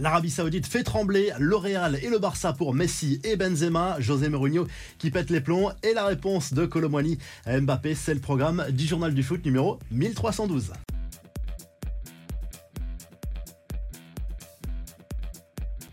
L'Arabie Saoudite fait trembler le Real et le Barça pour Messi et Benzema, José Mourinho qui pète les plombs. Et la réponse de Colomwani. À Mbappé, c'est le programme du journal du foot numéro 1312.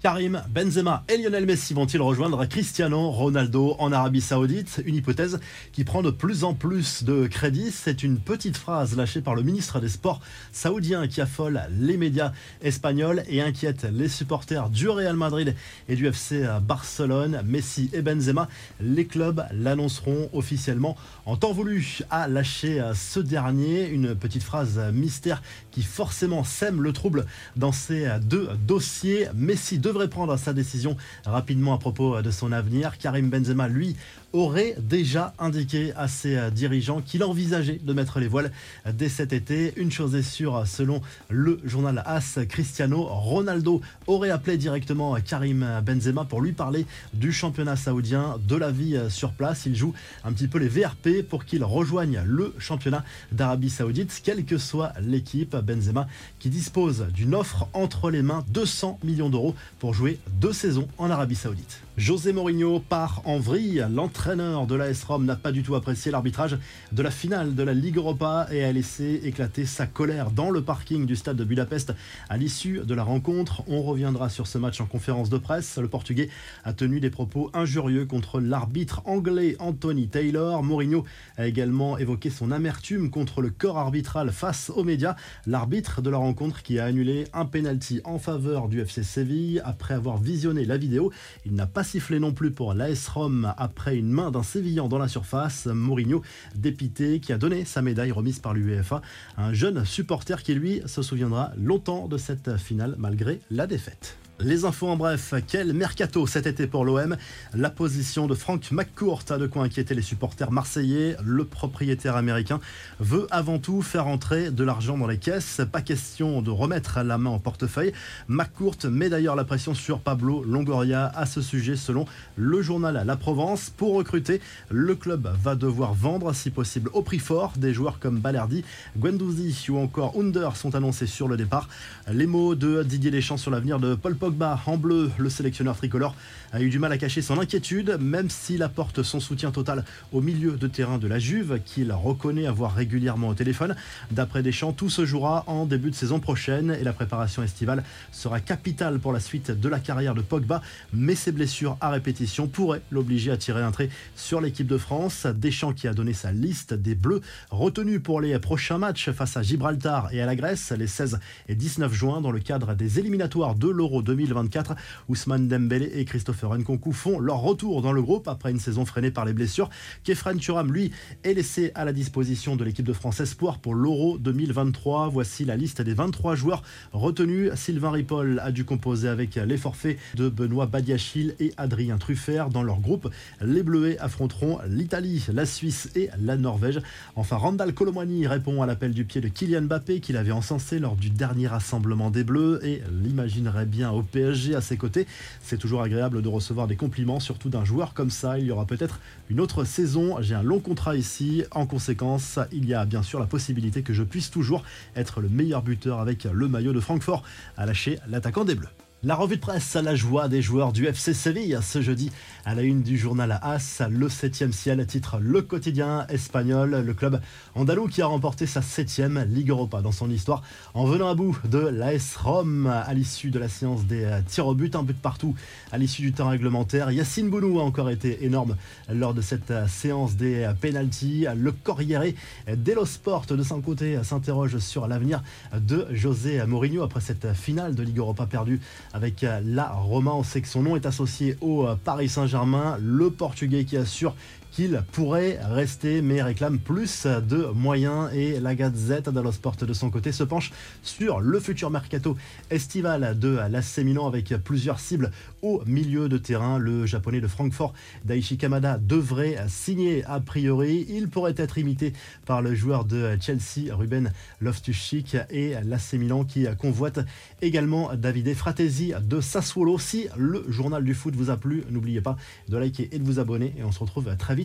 Karim Benzema et Lionel Messi vont-ils rejoindre Cristiano Ronaldo en Arabie Saoudite? Une hypothèse qui prend de plus en plus de crédit. C'est une petite phrase lâchée par le ministre des Sports saoudien qui affole les médias espagnols et inquiète les supporters du Real Madrid et du FC Barcelone. Messi et Benzema, les clubs l'annonceront officiellement en temps voulu à lâcher ce dernier. Une petite phrase mystère qui forcément sème le trouble dans ces deux dossiers. Messi devrait prendre sa décision rapidement à propos de son avenir. Karim Benzema, lui, aurait déjà indiqué à ses dirigeants qu'il envisageait de mettre les voiles dès cet été. Une chose est sûre, selon le journal AS, Cristiano Ronaldo aurait appelé directement Karim Benzema pour lui parler du championnat saoudien, de la vie sur place. Il joue un petit peu les VRP pour qu'il rejoigne le championnat d'Arabie Saoudite, quelle que soit l'équipe. Benzema qui dispose d'une offre entre les mains 200 millions d'euros jouer deux saisons en Arabie Saoudite. José Mourinho part en vrille. L'entraîneur de l'AS Rome n'a pas du tout apprécié l'arbitrage de la finale de la Ligue Europa et a laissé éclater sa colère dans le parking du stade de Budapest à l'issue de la rencontre. On reviendra sur ce match en conférence de presse. Le Portugais a tenu des propos injurieux contre l'arbitre anglais Anthony Taylor. Mourinho a également évoqué son amertume contre le corps arbitral face aux médias. L'arbitre de la rencontre qui a annulé un penalty en faveur du FC Séville après avoir visionné la vidéo. Il n'a pas sifflé non plus pour l'AS Rome après une main d'un Sévillan dans la surface. Mourinho, dépité, qui a donné sa médaille remise par l'UEFA. Un jeune supporter qui, lui, se souviendra longtemps de cette finale malgré la défaite. Les infos en bref, quel mercato cet été pour l'OM La position de Frank McCourt a de quoi inquiéter les supporters marseillais. Le propriétaire américain veut avant tout faire entrer de l'argent dans les caisses. Pas question de remettre la main au portefeuille. McCourt met d'ailleurs la pression sur Pablo Longoria à ce sujet selon le journal La Provence. Pour recruter, le club va devoir vendre si possible au prix fort. Des joueurs comme Balerdi, Guendouzi ou encore Under sont annoncés sur le départ. Les mots de Didier Deschamps sur l'avenir de Paul Pogba en bleu, le sélectionneur tricolore a eu du mal à cacher son inquiétude, même s'il apporte son soutien total au milieu de terrain de la Juve, qu'il reconnaît avoir régulièrement au téléphone. D'après Deschamps, tout se jouera en début de saison prochaine et la préparation estivale sera capitale pour la suite de la carrière de Pogba, mais ses blessures à répétition pourraient l'obliger à tirer un trait sur l'équipe de France. Deschamps qui a donné sa liste des Bleus retenus pour les prochains matchs face à Gibraltar et à la Grèce les 16 et 19 juin dans le cadre des éliminatoires de l'Euro 2024. Ousmane Dembélé et Christopher Nkunku font leur retour dans le groupe après une saison freinée par les blessures. Kefren Turam, lui, est laissé à la disposition de l'équipe de France Espoir pour l'Euro 2023. Voici la liste des 23 joueurs retenus. Sylvain Ripoll a dû composer avec les forfaits de Benoît Badiachil et Adrien Truffert. Dans leur groupe, les Bleuets affronteront l'Italie, la Suisse et la Norvège. Enfin, Randall Colomani répond à l'appel du pied de Kylian Mbappé qu'il avait encensé lors du dernier rassemblement des Bleus et l'imaginerait bien au PSG à ses côtés. C'est toujours agréable de recevoir des compliments, surtout d'un joueur comme ça. Il y aura peut-être une autre saison. J'ai un long contrat ici. En conséquence, il y a bien sûr la possibilité que je puisse toujours être le meilleur buteur avec le maillot de Francfort à lâcher l'attaquant des Bleus. La revue de presse à la joie des joueurs du FC Séville ce jeudi à la une du journal AS, le 7 ciel titre Le quotidien espagnol, le club andalou qui a remporté sa 7 Ligue Europa dans son histoire en venant à bout de l'AS Rome à l'issue de la séance des tirs au but, un but partout à l'issue du temps réglementaire. Yacine Bounou a encore été énorme lors de cette séance des pénalties. Le Corriere dello Sport de son côté s'interroge sur l'avenir de José Mourinho après cette finale de Ligue Europa perdue avec euh, la Roma. On sait que son nom est associé au euh, Paris Saint-Germain, le Portugais qui assure qu'il pourrait rester, mais réclame plus de moyens. Et la Gazette dello Sport de son côté se penche sur le futur mercato estival de l'AC Milan avec plusieurs cibles au milieu de terrain. Le japonais de Francfort, Daichi Kamada, devrait signer a priori. Il pourrait être imité par le joueur de Chelsea, Ruben Loftus-Cheek, et l'AC Milan qui convoite également Davide Fratesi de Sassuolo. Si le journal du foot vous a plu, n'oubliez pas de liker et de vous abonner. Et on se retrouve très